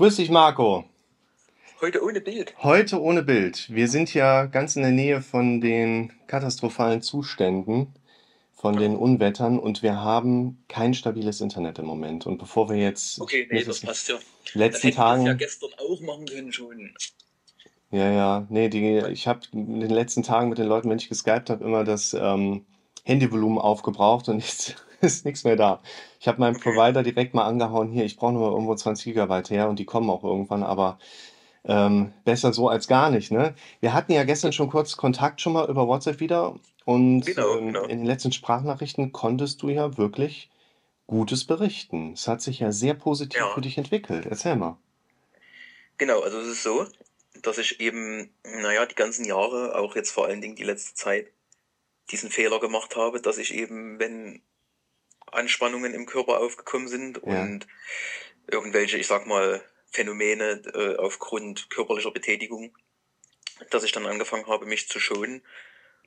Grüß dich, Marco. Heute ohne Bild. Heute ohne Bild. Wir sind ja ganz in der Nähe von den katastrophalen Zuständen, von den Unwettern und wir haben kein stabiles Internet im Moment. Und bevor wir jetzt Okay, nee, das passt ja. Letzten wir es ja Tagen, gestern auch machen können schon. ja, ja, nee, die, ich habe in den letzten Tagen mit den Leuten, wenn ich geskypt habe, immer das ähm, Handyvolumen aufgebraucht und jetzt ist nichts mehr da. Ich habe meinen. Provider direkt mal angehauen, hier, ich brauche nur irgendwo 20 Gigabyte her und die kommen auch irgendwann, aber ähm, besser so als gar nicht, ne? Wir hatten ja gestern schon kurz Kontakt schon mal über WhatsApp wieder und Genau, ähm, genau. in den letzten Sprachnachrichten konntest du ja wirklich Gutes berichten. Es hat sich ja sehr positiv für Ja, dich entwickelt. Erzähl mal. genau. Also es ist so, dass ich eben, naja, die ganzen Jahre, auch jetzt vor allen Dingen die letzte Zeit, diesen Fehler gemacht habe, dass ich eben, wenn Anspannungen im Körper aufgekommen sind Ja, und irgendwelche, ich sag mal, Phänomene äh, aufgrund körperlicher Betätigung, dass ich dann angefangen habe, mich zu schonen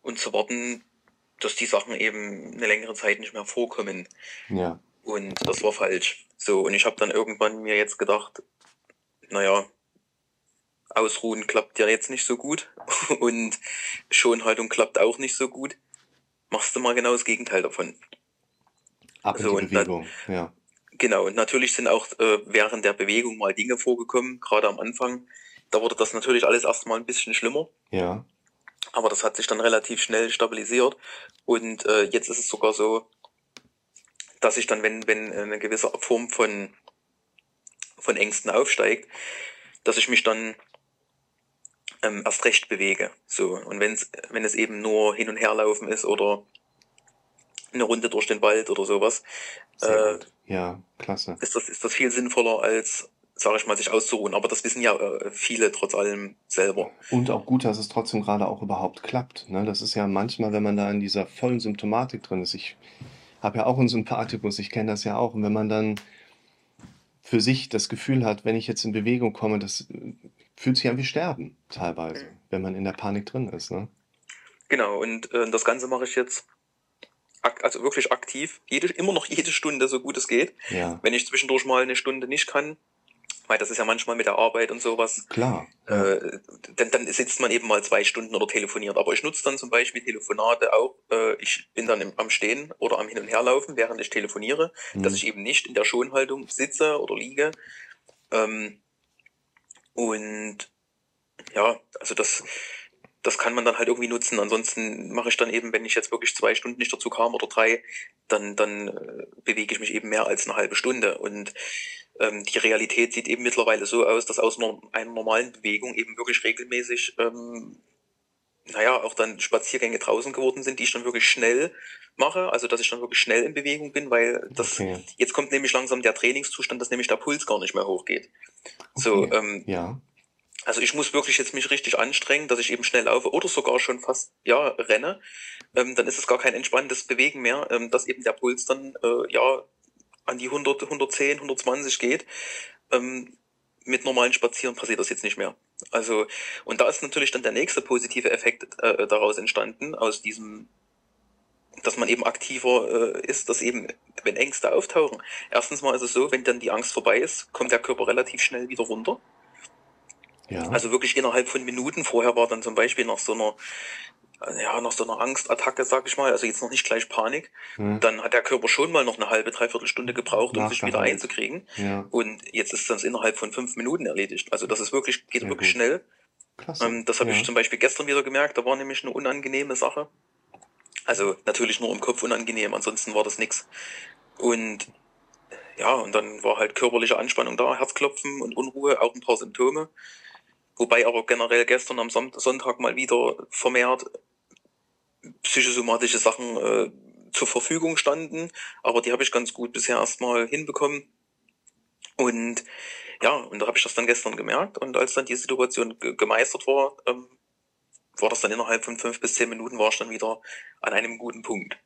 und zu warten, dass die Sachen eben eine längere Zeit nicht mehr vorkommen. ja, Und das war falsch. So, und ich habe dann irgendwann mir jetzt gedacht, naja, Ausruhen klappt ja jetzt nicht so gut und Schonhaltung klappt auch nicht so gut. Machst du mal genau das Gegenteil davon. Ab in So, die und dann, Bewegung. Ja, genau, und natürlich sind auch äh, während der Bewegung mal Dinge vorgekommen, gerade am Anfang. Da wurde das natürlich alles erstmal ein bisschen schlimmer, ja, aber das hat sich dann relativ schnell stabilisiert. Und äh, jetzt ist es sogar so, dass ich dann, wenn, wenn eine gewisse Form von, von Ängsten aufsteigt, dass ich mich dann ähm, erst recht bewege. So. Und wenn's, wenn es eben nur hin und her laufen ist oder eine Runde durch den Wald oder sowas, äh. Ja, klasse. ist das, ist das viel sinnvoller als, sage ich mal, sich auszuruhen. Aber das wissen ja äh, viele trotz allem selber. Und auch gut, dass es trotzdem gerade auch überhaupt klappt. Ne? Das ist ja manchmal, wenn man da in dieser vollen Symptomatik drin ist. Ich habe ja auch einen Sympathikus, ich kenne das ja auch. Und wenn man dann für sich das Gefühl hat, wenn ich jetzt in Bewegung komme, das äh, fühlt sich an wie Sterben teilweise, Mhm. wenn man in der Panik drin ist. Ne? Genau, und äh, das Ganze mache ich jetzt also wirklich aktiv, jede, immer noch jede Stunde, so gut es geht. Ja, Wenn ich zwischendurch mal eine Stunde nicht kann, weil das ist ja manchmal mit der Arbeit und sowas, klar. Äh, dann, dann sitzt man eben mal zwei Stunden oder telefoniert. Aber ich nutze dann zum Beispiel Telefonate auch. Äh, ich bin dann im, am Stehen oder am Hin- und Herlaufen, während ich telefoniere, dass hm, ich eben nicht in der Schonhaltung sitze oder liege. Ähm, und ja, also das, das kann man dann halt irgendwie nutzen. Ansonsten mache ich dann eben, wenn ich jetzt wirklich zwei Stunden nicht dazu kam oder drei, dann, dann äh, bewege ich mich eben mehr als eine halbe Stunde. Und ähm, die Realität sieht eben mittlerweile so aus, dass aus einer, einer normalen Bewegung eben wirklich regelmäßig, ähm, naja, auch dann Spaziergänge draußen geworden sind, die ich dann wirklich schnell mache. Also, dass ich dann wirklich schnell in Bewegung bin, weil das, okay, jetzt kommt nämlich langsam der Trainingszustand, dass nämlich der Puls gar nicht mehr hochgeht. So, okay. ähm, Ja, also ich muss wirklich jetzt mich richtig anstrengen, dass ich eben schnell laufe oder sogar schon fast ja renne. Ähm, dann ist es gar kein entspanntes Bewegen mehr, ähm, dass eben der Puls dann äh, ja an die 100, 110, 120 geht. Ähm, mit normalen Spazieren passiert das jetzt nicht mehr. Also und da ist natürlich dann der nächste positive Effekt äh, daraus entstanden aus diesem dass man eben aktiver äh, ist, dass eben, wenn Ängste auftauchen. Erstens mal ist es so, wenn dann die Angst vorbei ist, kommt der Körper relativ schnell wieder runter. Ja, Also wirklich innerhalb von Minuten. Vorher war dann zum Beispiel nach so einer, ja, nach so einer Angstattacke, sag ich mal, also jetzt noch nicht gleich Panik, hm, dann hat der Körper schon mal noch eine halbe, dreiviertel Stunde gebraucht, um sich wieder nachgehalt. einzukriegen. Ja, Und jetzt ist das innerhalb von fünf Minuten erledigt. Also das ist wirklich, geht sehr wirklich gut. schnell. Ähm, das habe ich Ja, zum Beispiel gestern wieder gemerkt, da war nämlich eine unangenehme Sache. Also natürlich nur im Kopf unangenehm, ansonsten war das nix. Und ja, und dann war halt körperliche Anspannung da, Herzklopfen und Unruhe, auch ein paar Symptome. Wobei aber generell gestern am Son- Sonntag mal wieder vermehrt psychosomatische Sachen äh, zur Verfügung standen. Aber die habe ich ganz gut bisher erstmal hinbekommen. Und ja, und da habe ich das dann gestern gemerkt. Und als dann die Situation ge gemeistert war, ähm, war das dann innerhalb von fünf bis zehn Minuten war ich dann wieder an einem guten Punkt.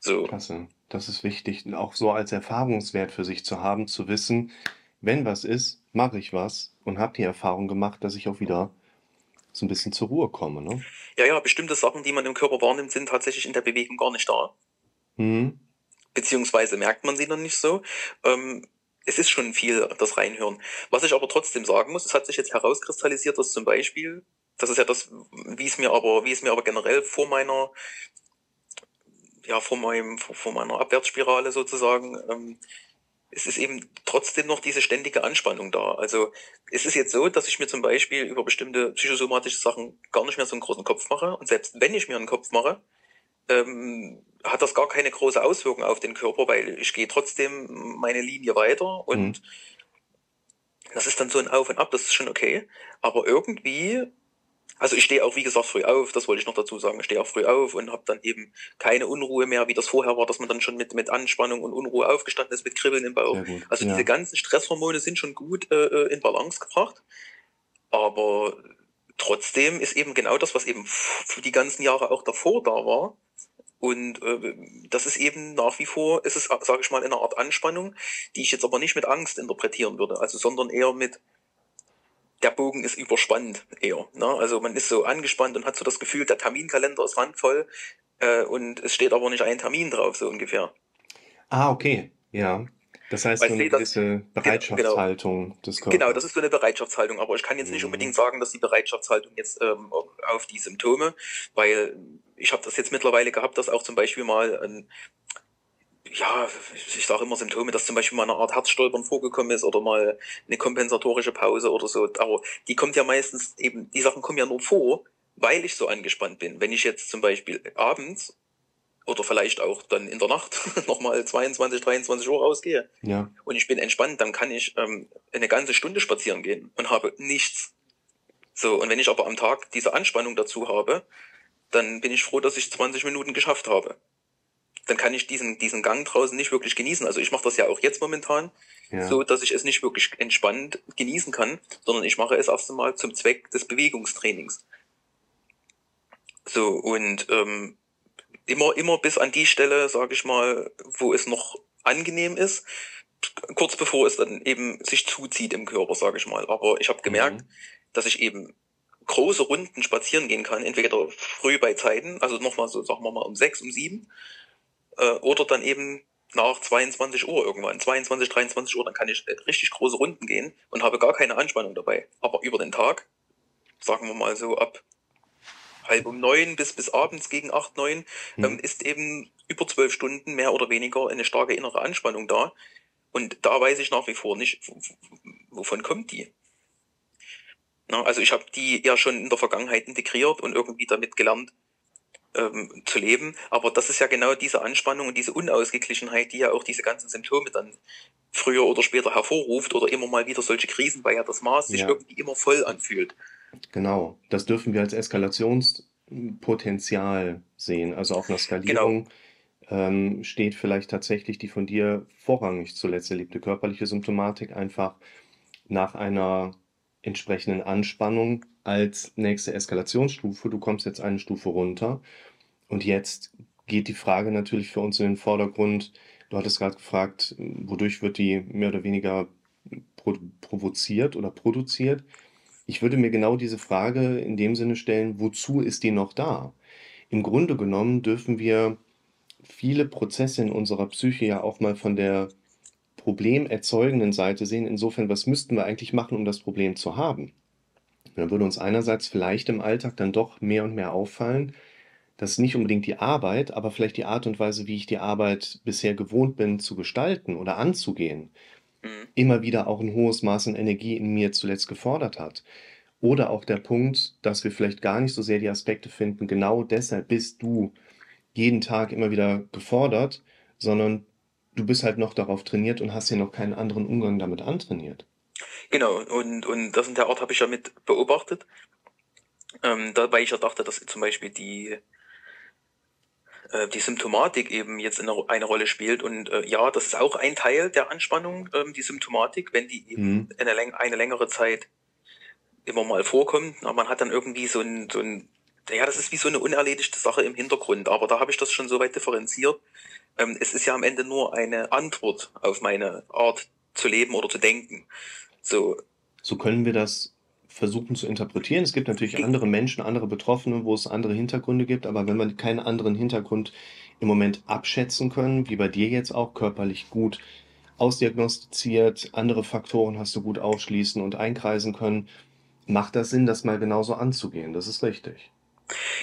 So, Klasse. Das ist wichtig, auch so als Erfahrungswert für sich zu haben, zu wissen, wenn was ist, mache ich was und habe die Erfahrung gemacht, dass ich auch wieder so ein bisschen zur Ruhe komme, ne? ja, ja, bestimmte Sachen, die man im Körper wahrnimmt, sind tatsächlich in der Bewegung gar nicht da. Mhm. Beziehungsweise merkt man sie dann nicht so. Ähm, es ist schon viel das Reinhören. Was ich aber trotzdem sagen muss, es hat sich jetzt herauskristallisiert, dass zum Beispiel, das ist ja das, wie es mir aber, wie es mir aber generell vor meiner, ja, vor meinem, vor, vor meiner Abwärtsspirale sozusagen, ähm, es ist eben trotzdem noch diese ständige Anspannung da. Also es ist jetzt so, dass ich mir zum Beispiel über bestimmte psychosomatische Sachen gar nicht mehr so einen großen Kopf mache. Und selbst wenn ich mir einen Kopf mache, ähm, hat das gar keine große Auswirkung auf den Körper, weil ich gehe trotzdem meine Linie weiter und mhm. das ist dann so ein Auf und Ab, das ist schon okay. Aber irgendwie, also ich stehe auch, wie gesagt, früh auf, das wollte ich noch dazu sagen, ich stehe auch früh auf und habe dann eben keine Unruhe mehr, wie das vorher war, dass man dann schon mit, mit Anspannung und Unruhe aufgestanden ist, mit Kribbeln im Bauch. Also ja. diese ganzen Stresshormone sind schon gut äh, äh, in Balance gebracht. Aber trotzdem ist eben genau das, was eben für die ganzen Jahre auch davor da war, und äh, das ist eben nach wie vor, ist es, sage ich mal, eine Art Anspannung, die ich jetzt aber nicht mit Angst interpretieren würde, also sondern eher mit der Bogen ist überspannt eher. Ne? Also man ist so angespannt und hat so das Gefühl, der Terminkalender ist randvoll äh, und es steht aber nicht ein Termin drauf, so ungefähr. Ah, okay, ja. Das heißt, so eine gewisse genau, Bereitschaftshaltung genau, des Körpers. Genau, das ist so eine Bereitschaftshaltung, aber ich kann jetzt nicht mhm. unbedingt sagen, dass die Bereitschaftshaltung jetzt ähm, auf die Symptome, weil ich habe das jetzt mittlerweile gehabt, dass auch zum Beispiel mal ein, ja, ich sage immer Symptome, dass zum Beispiel mal eine Art Herzstolpern vorgekommen ist oder mal eine kompensatorische Pause oder so. Aber die kommt ja meistens eben, die Sachen kommen ja nur vor, weil ich so angespannt bin. Wenn ich jetzt zum Beispiel abends oder vielleicht auch dann in der Nacht nochmal 22, 23 Uhr rausgehe ja. und ich bin entspannt, dann kann ich ähm, eine ganze Stunde spazieren gehen und habe nichts. So, und wenn ich aber am Tag diese Anspannung dazu habe, dann bin ich froh, dass ich 20 Minuten geschafft habe. Dann kann ich diesen, diesen Gang draußen nicht wirklich genießen. Also ich mache das ja auch jetzt momentan, ja. so dass ich es nicht wirklich entspannt genießen kann, sondern ich mache es erst einmal zum Zweck des Bewegungstrainings. So, und ähm, immer, immer bis an die Stelle, sage ich mal, wo es noch angenehm ist, kurz bevor es dann eben sich zuzieht im Körper, sage ich mal. Aber ich habe gemerkt, mhm. dass ich eben große Runden spazieren gehen kann, entweder früh bei Zeiten, also nochmal so, sagen wir mal um sechs, um sieben, äh, oder dann eben nach 22 Uhr irgendwann, 22, 23 Uhr, dann kann ich richtig große Runden gehen und habe gar keine Anspannung dabei. Aber über den Tag, sagen wir mal so ab halb um neun bis, bis abends gegen acht, neun, mhm. ähm, ist eben über zwölf Stunden mehr oder weniger eine starke innere Anspannung da. Und da weiß ich nach wie vor nicht, wovon kommt die. Na, also ich habe die ja schon in der Vergangenheit integriert und irgendwie damit gelernt ähm, zu leben. Aber das ist ja genau diese Anspannung und diese Unausgeglichenheit, die ja auch diese ganzen Symptome dann früher oder später hervorruft oder immer mal wieder solche Krisen, weil ja das Maß sich ja. irgendwie immer voll anfühlt. Genau, das dürfen wir als Eskalationspotenzial sehen. Also auf einer Skalierung genau. ähm, steht vielleicht tatsächlich die von dir vorrangig zuletzt erlebte körperliche Symptomatik einfach nach einer entsprechenden Anspannung als nächste Eskalationsstufe. Du kommst jetzt eine Stufe runter. Und jetzt geht die Frage natürlich für uns in den Vordergrund. Du hattest gerade gefragt, wodurch wird die mehr oder weniger provoziert oder produziert? Ich würde mir genau diese Frage in dem Sinne stellen, wozu ist die noch da? Im Grunde genommen dürfen wir viele Prozesse in unserer Psyche ja auch mal von der problemerzeugenden Seite sehen. Insofern, was müssten wir eigentlich machen, um das Problem zu haben? Dann würde uns einerseits vielleicht im Alltag dann doch mehr und mehr auffallen, dass nicht unbedingt die Arbeit, aber vielleicht die Art und Weise, wie ich die Arbeit bisher gewohnt bin zu gestalten oder anzugehen, mhm. immer wieder auch ein hohes Maß an Energie in mir zuletzt gefordert hat. Oder auch der Punkt, dass wir vielleicht gar nicht so sehr die Aspekte finden, genau deshalb bist du jeden Tag immer wieder gefordert, sondern du bist halt noch darauf trainiert und hast hier noch keinen anderen Umgang damit antrainiert. Genau, und, und das in der Art habe ich ja mit beobachtet. Ähm, dabei ich ja dachte, dass zum Beispiel die, äh, die Symptomatik eben jetzt eine, eine Rolle spielt. Und äh, ja, das ist auch ein Teil der Anspannung, ähm, die Symptomatik, wenn die eben mhm. eine, eine längere Zeit immer mal vorkommt. Aber man hat dann irgendwie so ein, so ein, ja, das ist wie so eine unerledigte Sache im Hintergrund. Aber da habe ich das schon so weit differenziert, ähm, es ist ja am Ende nur eine Antwort auf meine Art zu leben oder zu denken. So, so können wir das versuchen zu interpretieren. Es gibt natürlich andere Menschen, andere Betroffene, wo es andere Hintergründe gibt, aber wenn wir keinen anderen Hintergrund im Moment abschätzen können, wie bei dir jetzt auch körperlich gut ausdiagnostiziert, andere Faktoren hast du gut ausschließen und einkreisen können. Macht das Sinn, das mal genauso anzugehen? Das ist richtig.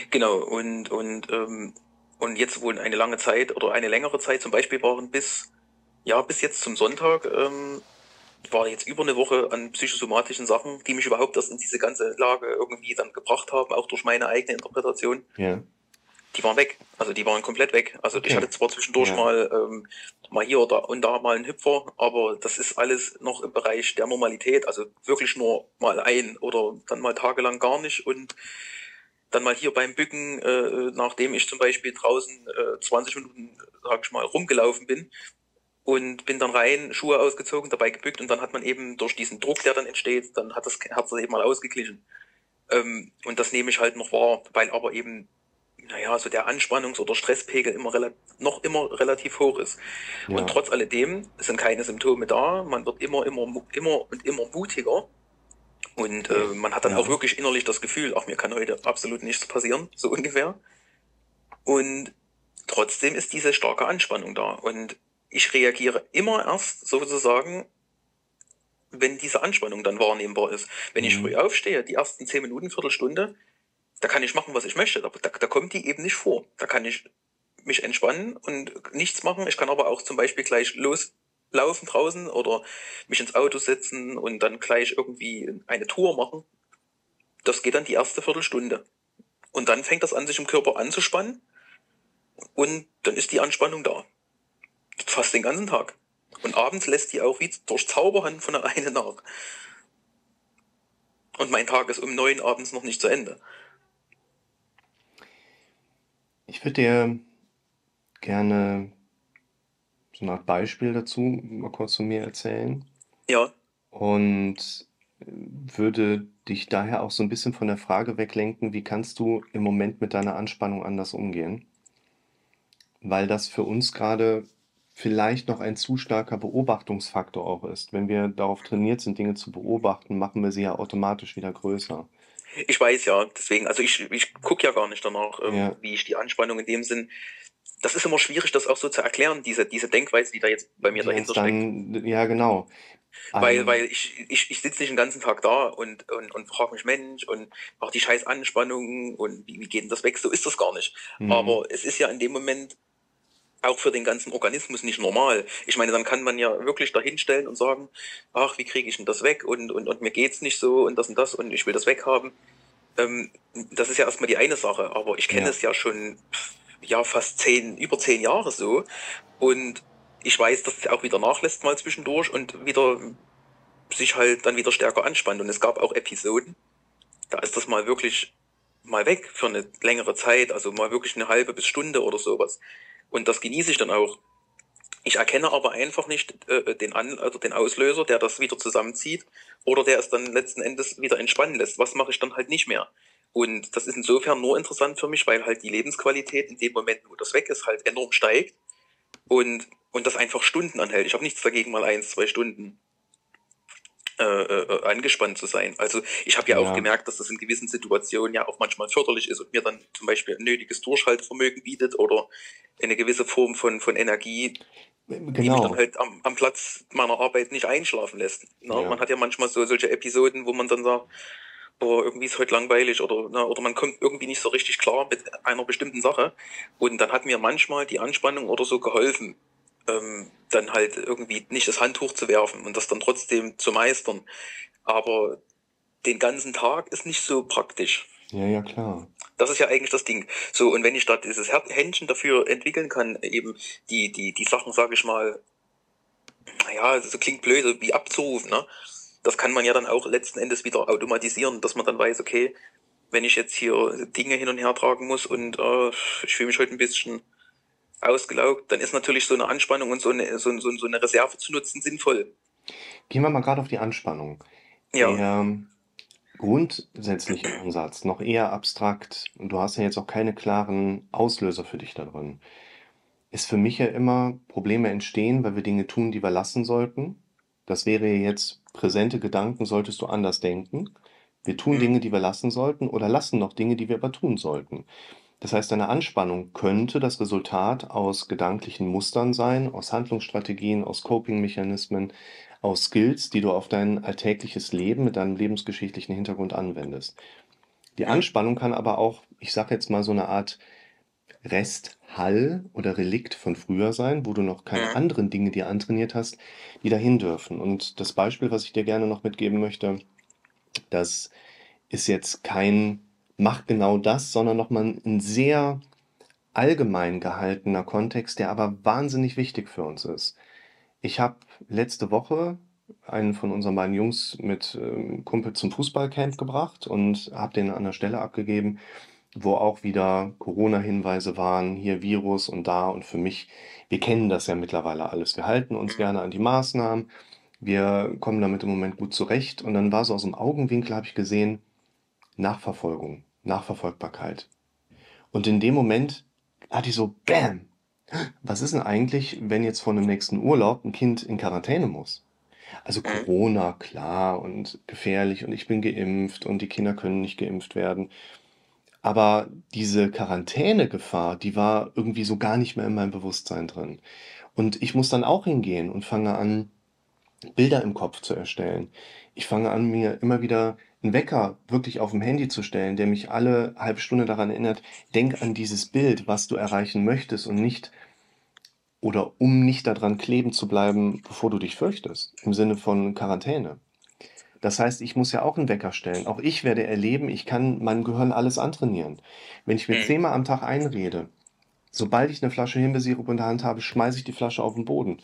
Genau, und, und, ähm, und jetzt wohl eine lange Zeit oder eine längere Zeit zum Beispiel waren bis, ja, bis jetzt zum Sonntag, ähm, war jetzt über eine Woche an psychosomatischen Sachen, die mich überhaupt erst in diese ganze Lage irgendwie dann gebracht haben, auch durch meine eigene Interpretation. Ja. Die waren weg. Also die waren komplett weg. Also Okay. ich hatte zwar zwischendurch Ja. mal, ähm, mal hier oder und da mal einen Hüpfer, aber das ist alles noch im Bereich der Normalität. Also wirklich nur mal ein oder dann mal tagelang gar nicht und dann mal hier beim Bücken, äh, nachdem ich zum Beispiel draußen äh, 20 Minuten, sag ich mal, rumgelaufen bin und bin dann rein, Schuhe ausgezogen, dabei gebückt und dann hat man eben durch diesen Druck, der dann entsteht, dann hat das Herz eben mal ausgeglichen. Ähm, und das nehme ich halt noch wahr, weil aber eben, naja, so der Anspannungs- oder Stresspegel immer noch immer relativ hoch ist. Ja. Und trotz alledem sind keine Symptome da, man wird immer, immer, immer und immer mutiger. Und äh, man hat dann Ja. auch wirklich innerlich das Gefühl, ach, mir kann heute absolut nichts passieren, so ungefähr. Und trotzdem ist diese starke Anspannung da. Und ich reagiere immer erst sozusagen, wenn diese Anspannung dann wahrnehmbar ist. Wenn ich Mhm. früh aufstehe, die ersten zehn Minuten, Viertelstunde, da kann ich machen, was ich möchte. Da, da, da kommt die eben nicht vor. Da kann ich mich entspannen und nichts machen. Ich kann aber auch zum Beispiel gleich loslaufen draußen oder mich ins Auto setzen und dann gleich irgendwie eine Tour machen. Das geht dann die erste Viertelstunde. Und dann fängt das an, sich im Körper anzuspannen. Und dann ist die Anspannung da. Fast den ganzen Tag. Und abends lässt die auch wie durch Zauberhand von alleine nach. Und mein Tag ist um neun abends noch nicht zu Ende. Ich würde dir gerne so eine Art Beispiel dazu mal kurz von mir erzählen Ja, und würde dich daher auch so ein bisschen von der Frage weglenken, wie kannst du im Moment mit deiner Anspannung anders umgehen? Weil das für uns gerade vielleicht noch ein zu starker Beobachtungsfaktor auch ist. Wenn wir darauf trainiert sind, Dinge zu beobachten, machen wir sie ja automatisch wieder größer. ich weiß ja, deswegen, also ich, ich gucke ja gar nicht danach, ähm, Ja. wie ich die Anspannung in dem Sinn. Das ist immer schwierig, das auch so zu erklären, diese, diese Denkweise, die da jetzt bei mir Die dahinter jetzt steckt. dann, ja, genau. Weil, Ähm, weil ich, ich, ich sitze nicht den ganzen Tag da und, und, und frage mich, Mensch, und auch die scheiß Anspannung und wie, wie geht denn das weg? So ist das gar nicht. mhm. Aber es ist ja in dem Moment auch für den ganzen Organismus nicht normal. Ich meine, dann kann man ja wirklich dahinstellen und sagen, ach, wie kriege ich denn das weg? Und, und, und mir geht's nicht so und das und das und ich will das weghaben. Ähm, das ist ja erstmal die eine Sache, aber ich kenne Ja. es ja schon ja fast zehn, über zehn Jahre so. Und ich weiß, dass es auch wieder nachlässt mal zwischendurch und wieder sich halt dann wieder stärker anspannt. Und es gab auch Episoden, da ist das mal wirklich mal weg für eine längere Zeit, also mal wirklich eine halbe bis Stunde oder sowas. Und das genieße ich dann auch. Ich erkenne aber einfach nicht äh, den, An also den Auslöser, der das wieder zusammenzieht oder der es dann letzten Endes wieder entspannen lässt. Was mache ich dann halt nicht mehr? Und das ist insofern nur interessant für mich, weil halt die Lebensqualität in dem Moment, wo das weg ist, halt enorm steigt und, und das einfach Stunden anhält. Ich habe nichts dagegen, mal eins, zwei Stunden äh, äh, angespannt zu sein. Also ich habe ja auch Ja. gemerkt, dass das in gewissen Situationen ja auch manchmal förderlich ist und mir dann zum Beispiel ein nötiges Durchhaltevermögen bietet oder eine gewisse Form von, von Energie, die mich Genau. dann halt am, am Platz meiner Arbeit nicht einschlafen lässt. Ne? Ja. Man hat ja manchmal so solche Episoden, wo man dann sagt, boah, irgendwie ist heute langweilig oder, ne, oder man kommt irgendwie nicht so richtig klar mit einer bestimmten Sache. Und dann hat mir manchmal die Anspannung oder so geholfen, ähm, dann halt irgendwie nicht das Handtuch zu werfen und das dann trotzdem zu meistern. Aber den ganzen Tag ist nicht so praktisch. Ja, ja, klar. Das ist ja eigentlich das Ding. So, und wenn ich da dieses Händchen dafür entwickeln kann, eben die, die, die Sachen, sage ich mal, naja, so klingt blöd, so wie abzurufen, ne? Das kann man ja dann auch letzten Endes wieder automatisieren, dass man dann weiß, okay, wenn ich jetzt hier Dinge hin und her tragen muss und äh, ich fühle mich heute ein bisschen ausgelaugt, dann ist natürlich so eine Anspannung und so eine, so, so, so eine Reserve zu nutzen sinnvoll. Gehen wir mal gerade auf die Anspannung. Ja, Der grundsätzliche Ansatz, noch eher abstrakt, du hast ja jetzt auch keine klaren Auslöser für dich da drin, ist für mich ja immer, Probleme entstehen, weil wir Dinge tun, die wir lassen sollten. Das wäre jetzt präsente Gedanken, solltest du anders denken. Wir tun Mhm. Dinge, die wir lassen sollten, oder lassen noch Dinge, die wir aber tun sollten. Das heißt, deine Anspannung könnte das Resultat aus gedanklichen Mustern sein, aus Handlungsstrategien, aus Coping-Mechanismen, aus Skills, die du auf dein alltägliches Leben mit deinem lebensgeschichtlichen Hintergrund anwendest. Die Anspannung kann aber auch, ich sage jetzt mal so eine Art Resthall oder Relikt von früher sein, wo du noch keine anderen Dinge dir antrainiert hast, die dahin dürfen. Und das Beispiel, was ich dir gerne noch mitgeben möchte, das ist jetzt kein mach genau das, sondern nochmal ein sehr allgemein gehaltener Kontext, der aber wahnsinnig wichtig für uns ist. Ich habe letzte Woche einen von unseren beiden Jungs mit ähm, Kumpel zum Fußballcamp gebracht und habe den an der Stelle abgegeben, wo auch wieder Corona-Hinweise waren, hier Virus und da. Und für mich, wir kennen das ja mittlerweile alles. Wir halten uns gerne an die Maßnahmen. Wir kommen damit im Moment gut zurecht. Und dann war so aus dem Augenwinkel, habe ich gesehen, Nachverfolgung, Nachverfolgbarkeit. Und in dem Moment hatte ich so, bam, was ist denn eigentlich, wenn jetzt vor dem nächsten Urlaub ein Kind in Quarantäne muss? Also. Corona, klar, und gefährlich und ich bin geimpft und die Kinder können nicht geimpft werden. Aber diese Quarantänegefahr, die war irgendwie so gar nicht mehr in meinem Bewusstsein drin. Und ich muss dann auch hingehen und fange an, Bilder im Kopf zu erstellen. Ich fange an, mir immer wieder einen Wecker wirklich auf dem Handy zu stellen, der mich alle halbe Stunde daran erinnert, denk an dieses Bild, was du erreichen möchtest und nicht oder um nicht daran kleben zu bleiben, bevor du dich fürchtest, im Sinne von Quarantäne. Das heißt, ich muss ja auch einen Wecker stellen. Auch ich werde erleben, ich kann meinem Gehirn alles antrainieren. Wenn ich mir Mhm. zehnmal am Tag einrede, sobald ich eine Flasche Himbeersirup in der Hand habe, schmeiße ich die Flasche auf den Boden.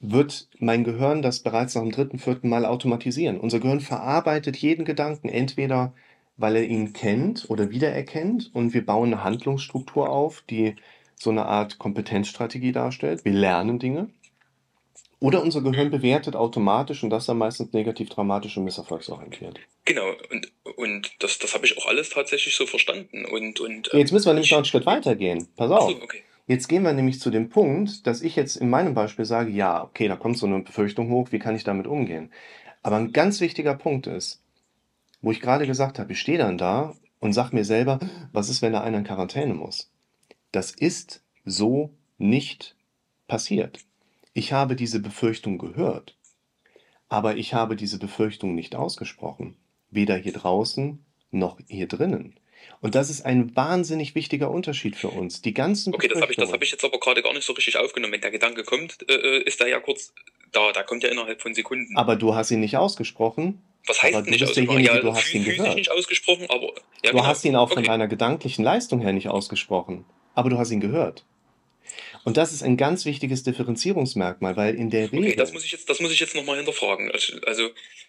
Wird mein Gehirn das bereits nach dem dritten, vierten Mal automatisieren? Unser Gehirn verarbeitet jeden Gedanken, entweder weil er ihn kennt oder wiedererkennt und wir bauen eine Handlungsstruktur auf, die so eine Art Kompetenzstrategie darstellt. Wir lernen Dinge. Oder unser Gehirn bewertet automatisch und das dann meistens negativ, dramatisch und misserfolgsorientiert. Genau, und, und das, das habe ich auch alles tatsächlich so verstanden. Und, und, Jetzt müssen wir nämlich ich- noch einen Schritt weiter gehen. Pass auf. so, okay. Jetzt gehen wir nämlich zu dem Punkt, dass ich jetzt in meinem Beispiel sage, ja, okay, da kommt so eine Befürchtung hoch, wie kann ich damit umgehen? Aber ein ganz wichtiger Punkt ist, wo ich gerade gesagt habe, ich stehe dann da und sage mir selber, was ist, wenn da einer in Quarantäne muss? Das ist so nicht passiert. Ich habe diese Befürchtung gehört, aber ich habe diese Befürchtung nicht ausgesprochen. Weder hier draußen noch hier drinnen. Und das ist ein wahnsinnig wichtiger Unterschied für uns. Die ganzen Okay, das habe ich, das hab ich jetzt aber gerade gar nicht so richtig aufgenommen. Wenn der Gedanke kommt, äh, äh, ist der ja kurz da. Da kommt ja innerhalb von Sekunden. Aber du hast ihn nicht ausgesprochen. Was heißt aber du nicht ausgesprochen? Ja, du hast ihn gehört. nicht ausgesprochen, aber. Ja, Du genau. hast ihn auch von okay. deiner gedanklichen Leistung her nicht ausgesprochen. Aber du hast ihn gehört. Und das ist ein ganz wichtiges Differenzierungsmerkmal, weil in der Regel. Okay, das muss ich jetzt, das muss ich jetzt nochmal hinterfragen. Also, also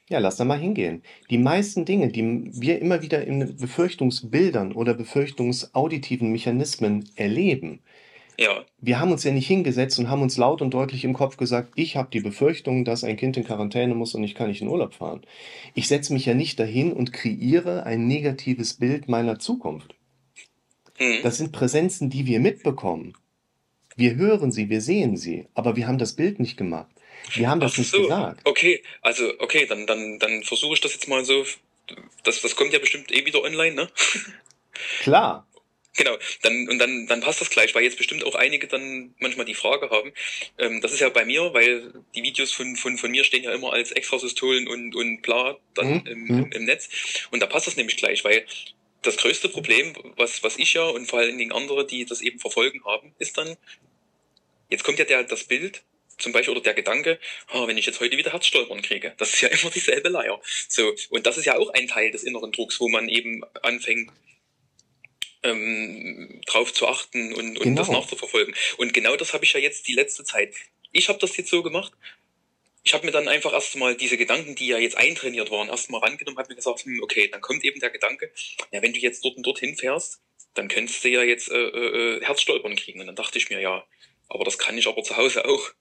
Ja, lass da mal hingehen. Die meisten Dinge, die wir immer wieder in Befürchtungsbildern oder befürchtungsauditiven Mechanismen erleben, ja, wir haben uns ja nicht hingesetzt und haben uns laut und deutlich im Kopf gesagt, ich habe die Befürchtung, dass ein Kind in Quarantäne muss und ich kann nicht in Urlaub fahren. Ich setze mich ja nicht dahin und kreiere ein negatives Bild meiner Zukunft. hm. Das sind Präsenzen, die wir mitbekommen. Wir hören sie, wir sehen sie, aber wir haben das Bild nicht gemacht. Wir haben das Ach nicht so, gesagt. okay, also okay, dann, dann, dann versuche ich das jetzt mal so. Das, das kommt ja bestimmt eh wieder online, ne? Klar, Genau, dann, und dann, dann passt das gleich, weil jetzt bestimmt auch einige dann manchmal die Frage haben. Ähm, das ist ja bei mir, weil die Videos von, von, von mir stehen ja immer als Extrasystolen und, und bla dann Mhm, im, mhm. im, im Netz. Und da passt das nämlich gleich, weil das größte Problem, was, was ich ja und vor allen Dingen andere, die das eben verfolgen haben, ist dann, jetzt kommt ja der, das Bild, zum Beispiel, oder der Gedanke, ah, wenn ich jetzt heute wieder Herzstolpern kriege, das ist ja immer dieselbe Leier. So, und das ist ja auch ein Teil des inneren Drucks, wo man eben anfängt, ähm, drauf zu achten und, und Genau. das nachzuverfolgen. Und genau das habe ich ja jetzt die letzte Zeit. Ich habe das jetzt so gemacht. Ich habe mir dann einfach erstmal diese Gedanken, die ja jetzt eintrainiert waren, erstmal rangenommen, habe mir gesagt, hm, okay, dann kommt eben der Gedanke, ja, wenn du jetzt dort und dorthin fährst, dann könntest du ja jetzt äh, äh, Herzstolpern kriegen. Und dann dachte ich mir, ja, aber das kann ich aber zu Hause auch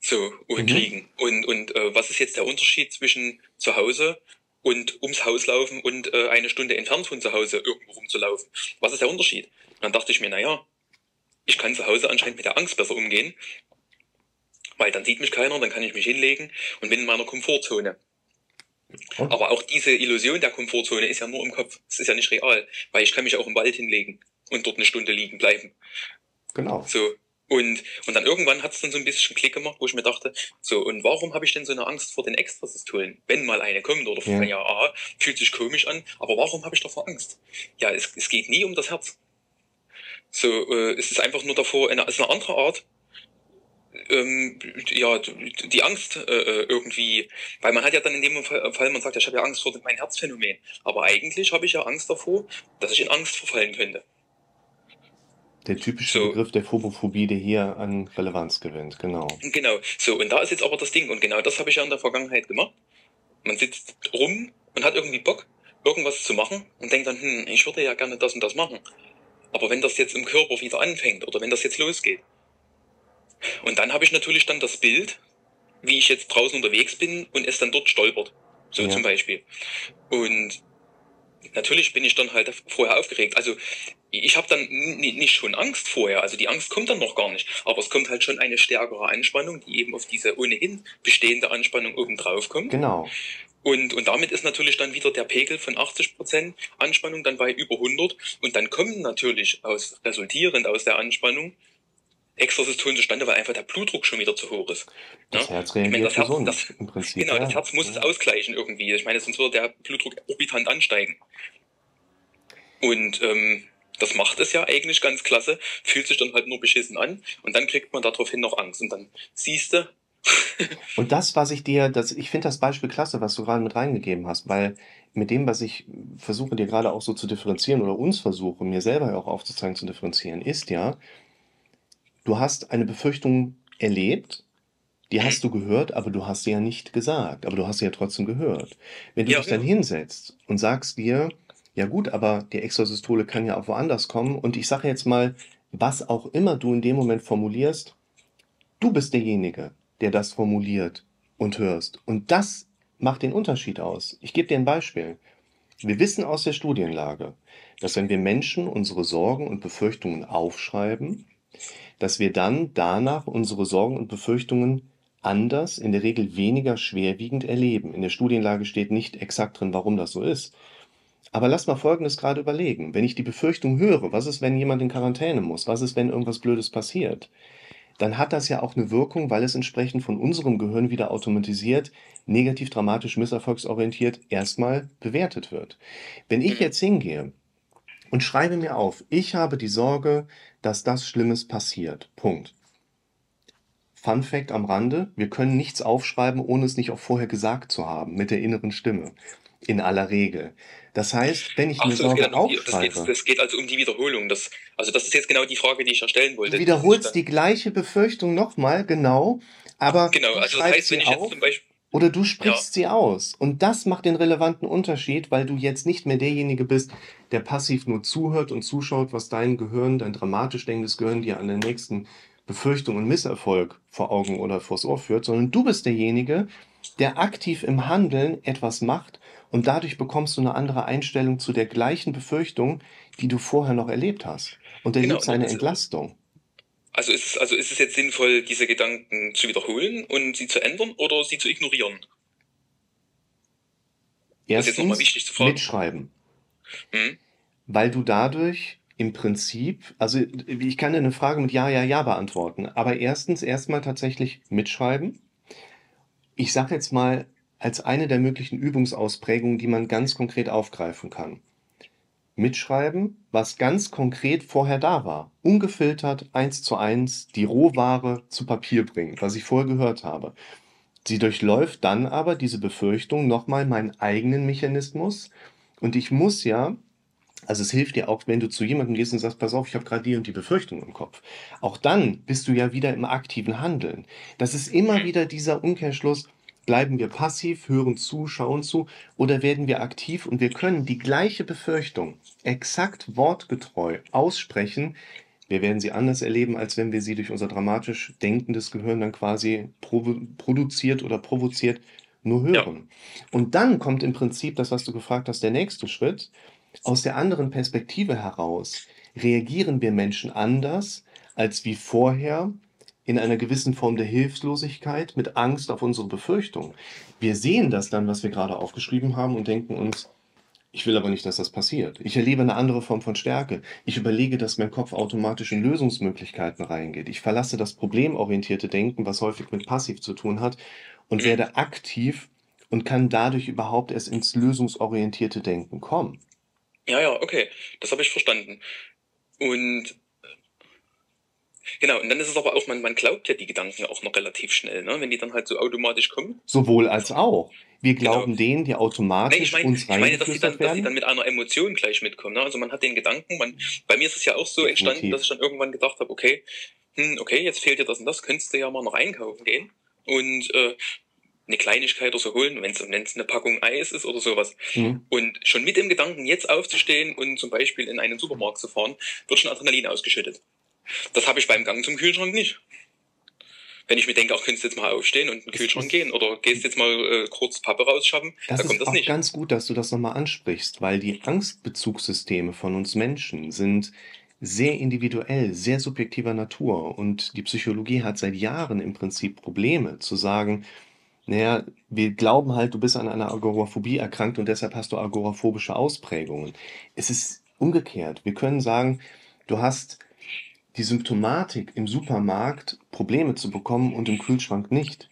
so Mhm. kriegen. Und, und äh, was ist jetzt der Unterschied zwischen zu Hause und ums Haus laufen und äh, eine Stunde entfernt von zu Hause irgendwo rumzulaufen? Was ist der Unterschied? Und dann dachte ich mir, naja, ich kann zu Hause anscheinend mit der Angst besser umgehen, weil dann sieht mich keiner, dann kann ich mich hinlegen und bin in meiner Komfortzone. Oh. Aber auch diese Illusion der Komfortzone ist ja nur im Kopf. Es ist ja nicht real, weil ich kann mich auch im Wald hinlegen. und dort eine Stunde liegen bleiben. Genau. So. Und, und dann irgendwann hat es dann so ein bisschen Klick gemacht, wo ich mir dachte, so, und warum habe ich denn so eine Angst vor den Extrasystolen, wenn mal eine kommt? Oder Ja. ja, ah, fühlt sich komisch an, aber warum habe ich davor Angst? Ja, es, es geht nie um das Herz. So, äh, es ist einfach nur davor, eine, es ist eine andere Art, ähm, ja, die Angst äh, äh, irgendwie, weil man hat ja dann in dem Fall, man sagt, ja, ich habe ja Angst vor mein Herzphänomen, aber eigentlich habe ich ja Angst davor, dass ich in Angst verfallen könnte. Der typische So. Begriff der Phobophobie, der hier an Relevanz gewinnt, genau. Genau, so, und da ist jetzt aber das Ding, und genau das habe ich ja in der Vergangenheit gemacht. Man sitzt rum und hat irgendwie Bock, irgendwas zu machen und denkt dann, hm, ich würde ja gerne das und das machen. Aber wenn das jetzt im Körper wieder anfängt oder wenn das jetzt losgeht. Und dann habe ich natürlich dann das Bild, wie ich jetzt draußen unterwegs bin und es dann dort stolpert. So Ja. zum Beispiel. Und natürlich bin ich dann halt vorher aufgeregt. Also ich habe dann nicht schon Angst vorher. Also die Angst kommt dann noch gar nicht. Aber es kommt halt schon eine stärkere Anspannung, die eben auf diese ohnehin bestehende Anspannung oben drauf kommt. Genau. Und, und damit ist natürlich dann wieder der Pegel von 80% Anspannung dann bei über 100. Und dann kommen natürlich aus, resultierend aus der Anspannung Extrasystolen zustande, weil einfach der Blutdruck schon wieder zu hoch ist. Das Ja? Herz Ich meine, reagiert das Herz, gesund, das, im Prinzip. genau, ja. das Herz muss es Ja. ausgleichen irgendwie. Ich meine, sonst würde der Blutdruck orbitant ansteigen. Und ähm, das macht es ja eigentlich ganz klasse, fühlt sich dann halt nur beschissen an und dann kriegt man daraufhin noch Angst. Und dann siehst du, Und das, was ich dir, das, ich finde das Beispiel klasse, was du gerade mit reingegeben hast, weil mit dem, was ich versuche dir gerade auch so zu differenzieren oder uns versuche, mir selber ja auch aufzuzeigen zu differenzieren, ist ja, du hast eine Befürchtung erlebt, die hast du gehört, aber du hast sie ja nicht gesagt, aber du hast sie ja trotzdem gehört. Wenn du Ja, dich dann hinsetzt und sagst dir, ja gut, aber die Extrasystole kann ja auch woanders kommen und ich sage jetzt mal, was auch immer du in dem Moment formulierst, du bist derjenige, der das formuliert und hörst. Und das macht den Unterschied aus. Ich gebe dir ein Beispiel. Wir wissen aus der Studienlage, dass wenn wir Menschen unsere Sorgen und Befürchtungen aufschreiben, dass wir dann danach unsere Sorgen und Befürchtungen anders, in der Regel weniger schwerwiegend erleben. In der Studienlage steht nicht exakt drin, warum das so ist. Aber lass mal Folgendes gerade überlegen. Wenn ich die Befürchtung höre, was ist, wenn jemand in Quarantäne muss? Was ist, wenn irgendwas Blödes passiert? Dann hat das ja auch eine Wirkung, weil es entsprechend von unserem Gehirn wieder automatisiert, negativ, dramatisch, misserfolgsorientiert erstmal bewertet wird. Wenn ich Mhm. jetzt hingehe und schreibe mir auf, ich habe die Sorge, dass das Schlimmes passiert. Punkt. Fun Fact am Rande, wir können nichts aufschreiben, ohne es nicht auch vorher gesagt zu haben, mit der inneren Stimme. In aller Regel. Das heißt, wenn ich ach eine so, Sorge dann um die, das, geht, das geht also um die Wiederholung. Das, also das ist jetzt genau die Frage, die ich ja stellen wollte. du wiederholst die gleiche Befürchtung nochmal, genau, aber Genau, also das heißt, wenn ich jetzt zum Beispiel, oder du sprichst sie aus. Und das macht den relevanten Unterschied, weil du jetzt nicht mehr derjenige bist, der passiv nur zuhört und zuschaut, was dein Gehirn, dein dramatisch denkendes Gehirn dir an der nächsten Befürchtung und Misserfolg vor Augen oder vors Ohr führt, sondern du bist derjenige, der aktiv im Handeln etwas macht und dadurch bekommst du eine andere Einstellung zu der gleichen Befürchtung, die du vorher noch erlebt hast. Und Genau, erlebst eine das- Entlastung. also ist es, also ist es jetzt sinnvoll, diese Gedanken zu wiederholen und sie zu ändern oder sie zu ignorieren? Das ist jetzt wichtig zu fragen. mitschreiben. Hm? Weil du dadurch im Prinzip, also ich kann dir eine Frage mit Ja, Ja, Ja beantworten, aber erstens erstmal tatsächlich mitschreiben. Ich sage jetzt mal als eine der möglichen Übungsausprägungen, die man ganz konkret aufgreifen kann. Mitschreiben, was ganz konkret vorher da war. Ungefiltert, eins zu eins, die Rohware zu Papier bringen, was ich vorher gehört habe. Sie durchläuft dann aber diese Befürchtung nochmal meinen eigenen Mechanismus. Und ich muss ja, also es hilft dir auch, wenn du zu jemandem gehst und sagst, pass auf, ich habe gerade die und die Befürchtung im Kopf. Auch dann bist du ja wieder im aktiven Handeln. Das ist immer wieder dieser Umkehrschluss, bleiben wir passiv, hören zu, schauen zu oder werden wir aktiv und wir können die gleiche Befürchtung exakt wortgetreu aussprechen. Wir werden sie anders erleben, als wenn wir sie durch unser dramatisch denkendes Gehirn dann quasi produziert oder provoziert nur hören. Und dann kommt im Prinzip das, was du gefragt hast, der nächste Schritt. Aus der anderen Perspektive heraus reagieren wir Menschen anders als wie vorher in einer gewissen Form der Hilflosigkeit mit Angst auf unsere Befürchtung. Wir sehen das dann, was wir gerade aufgeschrieben haben und denken uns, Ich will aber nicht, dass das passiert. Ich erlebe eine andere Form von Stärke. Ich überlege, dass mein Kopf automatisch in Lösungsmöglichkeiten reingeht. Ich verlasse das problemorientierte Denken, was häufig mit passiv zu tun hat, und werde aktiv und kann dadurch überhaupt erst ins lösungsorientierte Denken kommen. Ja, ja, okay. Das habe ich verstanden. Und genau, und dann ist es aber auch, man, man glaubt ja die Gedanken auch noch relativ schnell, ne? Wenn die dann halt so automatisch kommen. Sowohl als auch. Wir Genau. glauben denen, die automatisch ich meine, uns ich meine, dass die, dann, dass die dann mit einer Emotion gleich mitkommen. Ne? Also man hat den Gedanken, man, bei mir ist es ja auch so entstanden, Definitiv. dass ich dann irgendwann gedacht habe, okay, hm, okay, jetzt fehlt dir das und das, könntest du ja mal noch einkaufen gehen und äh, eine Kleinigkeit oder so holen, wenn es eine Packung Eis ist oder sowas. Mhm. Und schon mit dem Gedanken, jetzt aufzustehen und zum Beispiel in einen Supermarkt zu fahren, wird schon Adrenalin ausgeschüttet. Das habe ich beim Gang zum Kühlschrank nicht. Wenn ich mir denke, auch könntest du jetzt mal aufstehen und in den Kühlschrank ist- gehen oder gehst jetzt mal äh, kurz Pappe rausschaffen, Das da kommt ist das auch nicht. ganz gut, dass du das nochmal ansprichst, weil die Angstbezugssysteme von uns Menschen sind sehr individuell, sehr subjektiver Natur und die Psychologie hat seit Jahren im Prinzip Probleme zu sagen, naja, wir glauben halt, du bist an einer Agoraphobie erkrankt und deshalb hast du agoraphobische Ausprägungen. Es ist umgekehrt. Wir können sagen, du hast die Symptomatik im Supermarkt Probleme zu bekommen und im Kühlschrank nicht.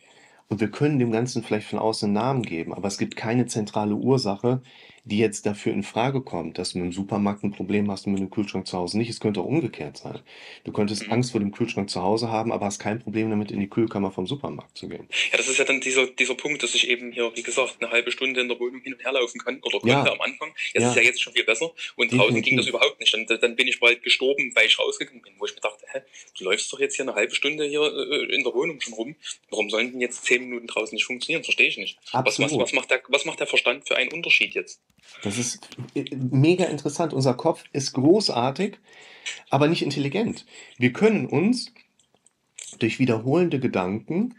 Und wir können dem Ganzen vielleicht von außen einen Namen geben, aber es gibt keine zentrale Ursache, die jetzt dafür in Frage kommt, dass du mit dem Supermarkt ein Problem hast und mit dem Kühlschrank zu Hause nicht. Es könnte auch umgekehrt sein. Du könntest Mhm. Angst vor dem Kühlschrank zu Hause haben, aber hast kein Problem damit, in die Kühlkammer vom Supermarkt zu gehen. Ja, das ist ja dann dieser, dieser Punkt, dass ich eben hier, wie gesagt, eine halbe Stunde in der Wohnung hin und her laufen kann oder konnte Ja. am Anfang. Das Ja. ist ja jetzt schon viel besser. Und draußen ging das überhaupt nicht. Dann, dann bin ich bald gestorben, weil ich rausgegangen bin, wo ich mir dachte, hä, du läufst doch jetzt hier eine halbe Stunde hier äh, in der Wohnung schon rum. Warum sollen denn jetzt zehn Minuten draußen nicht funktionieren? Verstehe ich nicht. Was, was, Absolut. was, macht der, was macht der Verstand für einen Unterschied jetzt? Das ist äh, mega interessant. Unser Kopf ist großartig, aber nicht intelligent. Wir können uns durch wiederholende Gedanken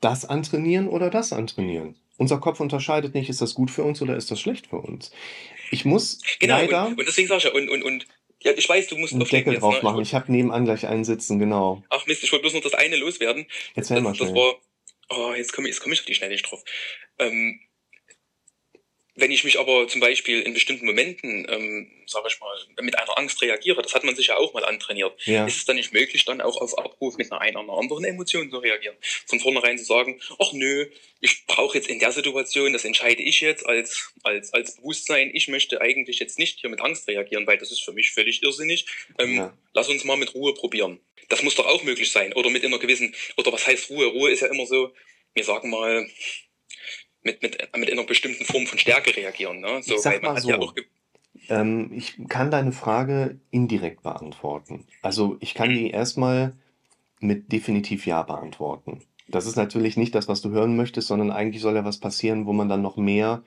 das antrainieren oder das antrainieren. Unser Kopf unterscheidet nicht, ist das gut für uns oder ist das schlecht für uns. Ich muss Genau, leider und, und deswegen sage ich ja, und, und, und ja, ich weiß, du musst einen Deckel jetzt. drauf Ne? machen. Ich habe nebenan gleich einen sitzen, genau. Ach Mist, ich wollte bloß noch das eine loswerden. Mal das, das schnell. war, oh, jetzt komme ich, jetzt komm ich auf die Schnelle nicht drauf. Ähm, wenn ich mich aber zum Beispiel in bestimmten Momenten, ähm, sage ich mal, mit einer Angst reagiere, das hat man sich ja auch mal antrainiert, Ja, ist es dann nicht möglich, dann auch auf Abruf mit einer, einer anderen Emotion zu reagieren? Von vornherein zu sagen, ach nö, ich brauche jetzt in der Situation, das entscheide ich jetzt als, als, als Bewusstsein, ich möchte eigentlich jetzt nicht hier mit Angst reagieren, weil das ist für mich völlig irrsinnig. Ähm, ja. lass uns mal mit Ruhe probieren. Das muss doch auch möglich sein. Oder mit einer gewissen, oder was heißt Ruhe? Ruhe ist ja immer so, wir sagen mal, mit, mit, mit einer bestimmten Form von Stärke reagieren. Ne? So, Ich sag mal ja so. ge- Ähm, ich kann deine Frage indirekt beantworten. Also ich kann die erstmal mit definitiv Ja beantworten. Das ist natürlich nicht das, was du hören möchtest, sondern eigentlich soll ja was passieren, wo man dann noch mehr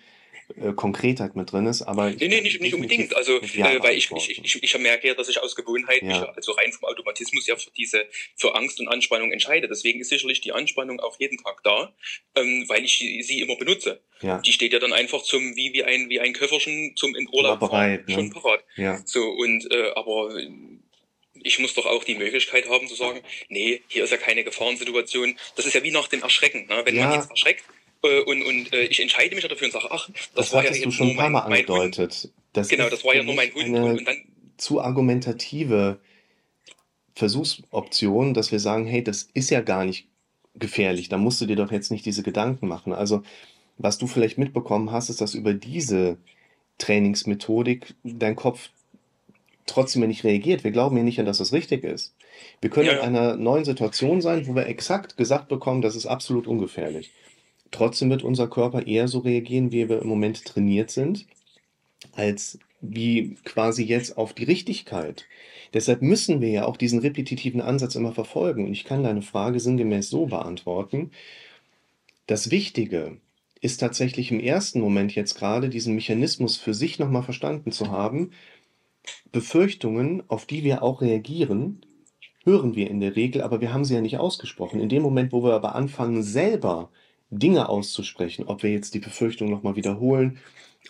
äh, Konkretheit mit drin ist. Aber Nee, nee, nicht, nicht unbedingt. Also, Ja äh, weil ich, ich, ich, ich merke ja, dass ich aus Gewohnheit Ja. mich, also rein vom Automatismus ja für diese, für Angst und Anspannung entscheide. Deswegen ist sicherlich die Anspannung auch jeden Tag da, ähm, weil ich sie immer benutze. Ja, Die steht ja dann einfach zum, wie, wie ein, wie ein Köfferchen zum in Urlaub bereit, ne? schon parat. ja. So, und, äh, aber äh, ich muss doch auch die Möglichkeit haben zu sagen, nee, hier ist ja keine Gefahrensituation. Das ist ja wie nach dem Erschrecken, ne? Wenn Ja. man jetzt erschreckt und, und äh, ich entscheide mich dafür und sage, ach, das, Das, war ja du schon ein paar Mal mein angedeutet. Das Genau, das war ja nur mein Hund. eine Und, dann, zu argumentative Versuchsoption, dass wir sagen, hey, das ist ja gar nicht gefährlich, da musst du dir doch jetzt nicht diese Gedanken machen. Also, was du vielleicht mitbekommen hast, ist, dass über diese Trainingsmethodik dein Kopf trotzdem ja nicht reagiert. Wir glauben ja nicht an, dass das richtig ist. Wir können Ja, in einer neuen Situation sein, wo wir exakt gesagt bekommen, das ist absolut ungefährlich. Trotzdem wird unser Körper eher so reagieren, wie wir im Moment trainiert sind, als wie quasi jetzt auf die Richtigkeit. Deshalb müssen wir ja auch diesen repetitiven Ansatz immer verfolgen. Und ich kann deine Frage sinngemäß so beantworten. Das Wichtige ist tatsächlich im ersten Moment jetzt gerade diesen Mechanismus für sich nochmal verstanden zu haben. Befürchtungen, auf die wir auch reagieren, hören wir in der Regel, aber wir haben sie ja nicht ausgesprochen. In dem Moment, wo wir aber anfangen, selber Dinge auszusprechen, ob wir jetzt die Befürchtung nochmal wiederholen,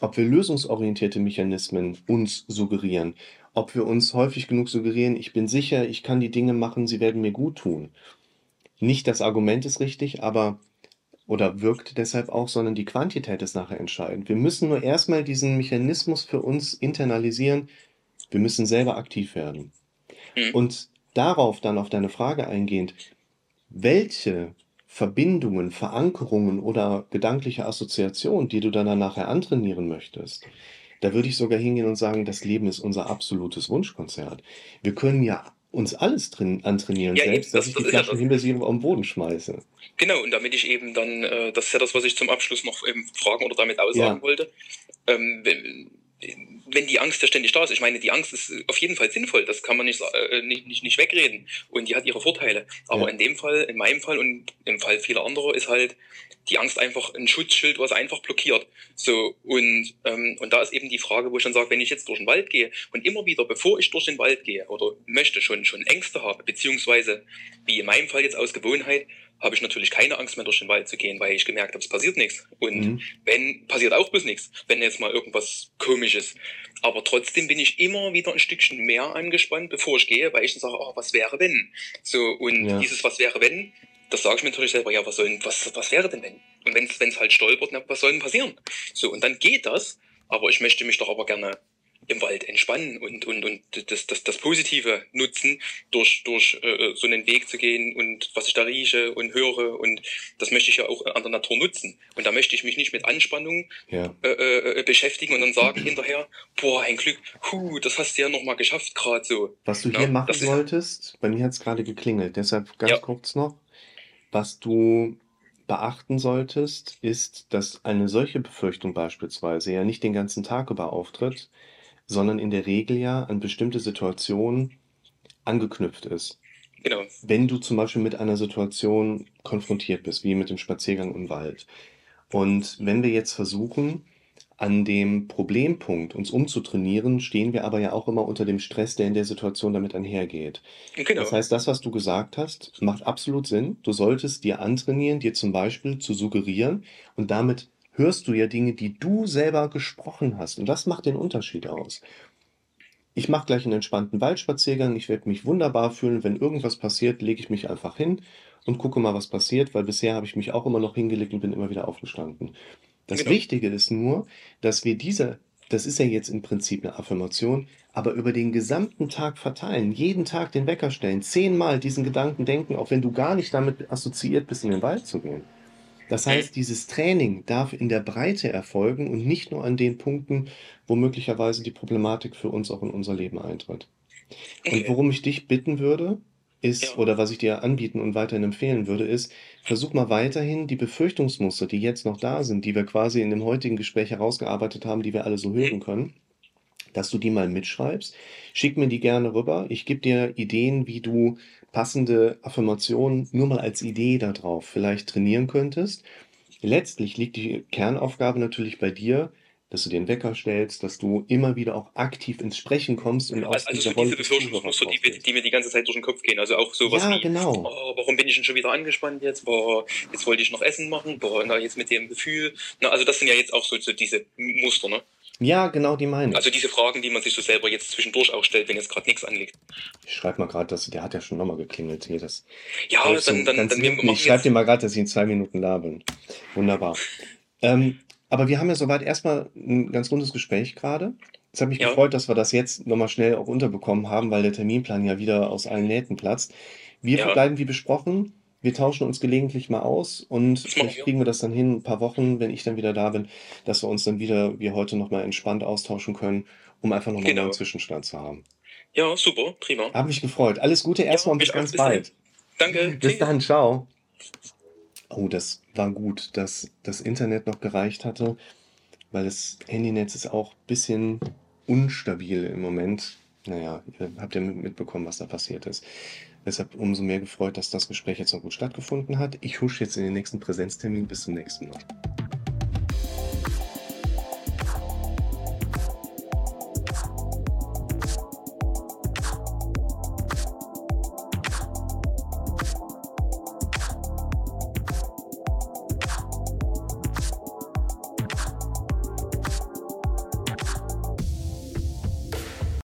ob wir lösungsorientierte Mechanismen uns suggerieren, ob wir uns häufig genug suggerieren, ich bin sicher, ich kann die Dinge machen, sie werden mir gut tun. Nicht das Argument ist richtig, aber oder wirkt deshalb auch, sondern die Quantität ist nachher entscheidend. Wir müssen nur erstmal diesen Mechanismus für uns internalisieren. Wir müssen selber aktiv werden. Mhm. Und darauf dann auf deine Frage eingehend, welche Verbindungen, Verankerungen oder gedankliche Assoziationen, die du dann nachher antrainieren möchtest, da würde ich sogar hingehen und sagen, das Leben ist unser absolutes Wunschkonzert. Wir können ja uns alles drin antrainieren, Ja, eben, selbst, dass das- ich das die ist ja. Himbeersirup den Boden schmeiße. Genau, und damit ich eben dann, äh, das ist ja das, was ich zum Abschluss noch ähm, fragen oder damit aussagen Ja. wollte. Ähm, wenn, die Angst ja ständig da ist, ich meine, die Angst ist auf jeden Fall sinnvoll, das kann man nicht, äh, nicht, nicht, nicht wegreden und die hat ihre Vorteile. Aber Ja. in dem Fall, in meinem Fall und im Fall vieler anderer ist halt die Angst einfach ein Schutzschild, was einfach blockiert. So, und, ähm, und da ist eben die Frage, wo ich dann sage, wenn ich jetzt durch den Wald gehe und immer wieder, bevor ich durch den Wald gehe oder möchte schon, schon Ängste habe, beziehungsweise wie in meinem Fall jetzt aus Gewohnheit, habe ich natürlich keine Angst mehr durch den Wald zu gehen, weil ich gemerkt habe, es passiert nichts. Und Mhm. wenn, passiert auch bloß nichts, wenn jetzt mal irgendwas komisches. Aber trotzdem bin ich immer wieder ein Stückchen mehr angespannt, bevor ich gehe, weil ich dann sage, oh, was wäre wenn? So, und Ja. dieses was wäre wenn, das sage ich mir natürlich selber, ja, was soll, denn- was, was wäre denn wenn? Und wenn es halt stolpert, na, was soll denn passieren? So, und dann geht das, aber ich möchte mich doch aber gerne im Wald entspannen und, und, und das, das, das Positive nutzen, durch, durch äh, so einen Weg zu gehen und was ich da rieche und höre und das möchte ich ja auch an der Natur nutzen. Und da möchte ich mich nicht mit Anspannung Ja. äh, äh, beschäftigen und dann sagen hinterher, boah, ein Glück, hu, das hast du ja nochmal geschafft gerade so. Was du Ja, hier machen das ist- solltest, bei mir hat es gerade geklingelt, deshalb ganz Ja. kurz noch, was du beachten solltest, ist, dass eine solche Befürchtung beispielsweise ja nicht den ganzen Tag über auftritt, sondern in der Regel ja an bestimmte Situationen angeknüpft ist. Genau. Wenn du zum Beispiel mit einer Situation konfrontiert bist, wie mit dem Spaziergang im Wald. Und wenn wir jetzt versuchen, an dem Problempunkt uns umzutrainieren, stehen wir aber ja auch immer unter dem Stress, der in der Situation damit einhergeht. Genau. Das heißt, das, was du gesagt hast, macht absolut Sinn. Du solltest dir antrainieren, dir zum Beispiel zu suggerieren und damit hörst du ja Dinge, die du selber gesprochen hast. Und das macht den Unterschied aus. Ich mache gleich einen entspannten Waldspaziergang, ich werde mich wunderbar fühlen. Wenn irgendwas passiert, lege ich mich einfach hin und gucke mal, was passiert, weil bisher habe ich mich auch immer noch hingelegt und bin immer wieder aufgestanden. Das Genau. Wichtige ist nur, dass wir diese, das ist ja jetzt im Prinzip eine Affirmation, aber über den gesamten Tag verteilen, jeden Tag den Wecker stellen, zehnmal diesen Gedanken denken, auch wenn du gar nicht damit assoziiert bist, in den Wald zu gehen. Das heißt, dieses Training darf in der Breite erfolgen und nicht nur an den Punkten, wo möglicherweise die Problematik für uns auch in unser Leben eintritt. Und Okay. worum ich dich bitten würde, ist, Ja. oder was ich dir anbieten und weiterhin empfehlen würde, ist, versuch mal weiterhin die Befürchtungsmuster, die jetzt noch da sind, die wir quasi in dem heutigen Gespräch herausgearbeitet haben, die wir alle so hören können, dass du die mal mitschreibst. Schick mir die gerne rüber. Ich gebe dir Ideen, wie du passende Affirmationen nur mal als Idee darauf vielleicht trainieren könntest. Letztlich liegt die Kernaufgabe natürlich bei dir, dass du den Wecker stellst, dass du immer wieder auch aktiv ins Sprechen kommst und aus Also dieser so Rolle diese des Befürchtungsmuster, die, die mir die ganze Zeit durch den Kopf gehen. Also auch sowas Ja, wie, genau. oh, warum bin ich denn schon wieder angespannt jetzt? Boah, jetzt wollte ich noch Essen machen. Boah, na, jetzt mit dem Gefühl. Na, also das sind ja jetzt auch so, so diese Muster, ne? Ja, genau die meine ich. Also diese Fragen, die man sich so selber jetzt zwischendurch auch stellt, wenn jetzt gerade nichts anliegt. Ich schreibe mal gerade, dass der hat ja schon nochmal geklingelt hier. Das Ja, Alles so dann, dann, dann wir ich schreibe dir mal gerade, dass ich in zwei Minuten da bin. Wunderbar. Ähm, aber wir haben ja soweit erstmal ein ganz rundes Gespräch gerade. Es hat mich Ja. gefreut, dass wir das jetzt nochmal schnell auch unterbekommen haben, weil der Terminplan ja wieder aus allen Nähten platzt. Wir Ja. verbleiben wie besprochen. Wir tauschen uns gelegentlich mal aus und vielleicht kriegen wir das dann hin, ein paar Wochen, wenn ich dann wieder da bin, dass wir uns dann wieder wie heute nochmal entspannt austauschen können, um einfach nochmal Genau. einen neuen Zwischenstand zu haben. ja, super, prima. Hab mich gefreut. Alles Gute erstmal und bis ganz Bis dann. bald. Danke. Bis dann, ciao. Oh, das war gut, dass das Internet noch gereicht hatte, weil das Handynetz ist auch ein bisschen unstabil im Moment. Naja, ihr habt ja mit- mitbekommen, was da passiert ist. Deshalb umso mehr gefreut, dass das Gespräch jetzt noch gut stattgefunden hat. Ich husche jetzt in den nächsten Präsenztermin. Bis zum nächsten Mal.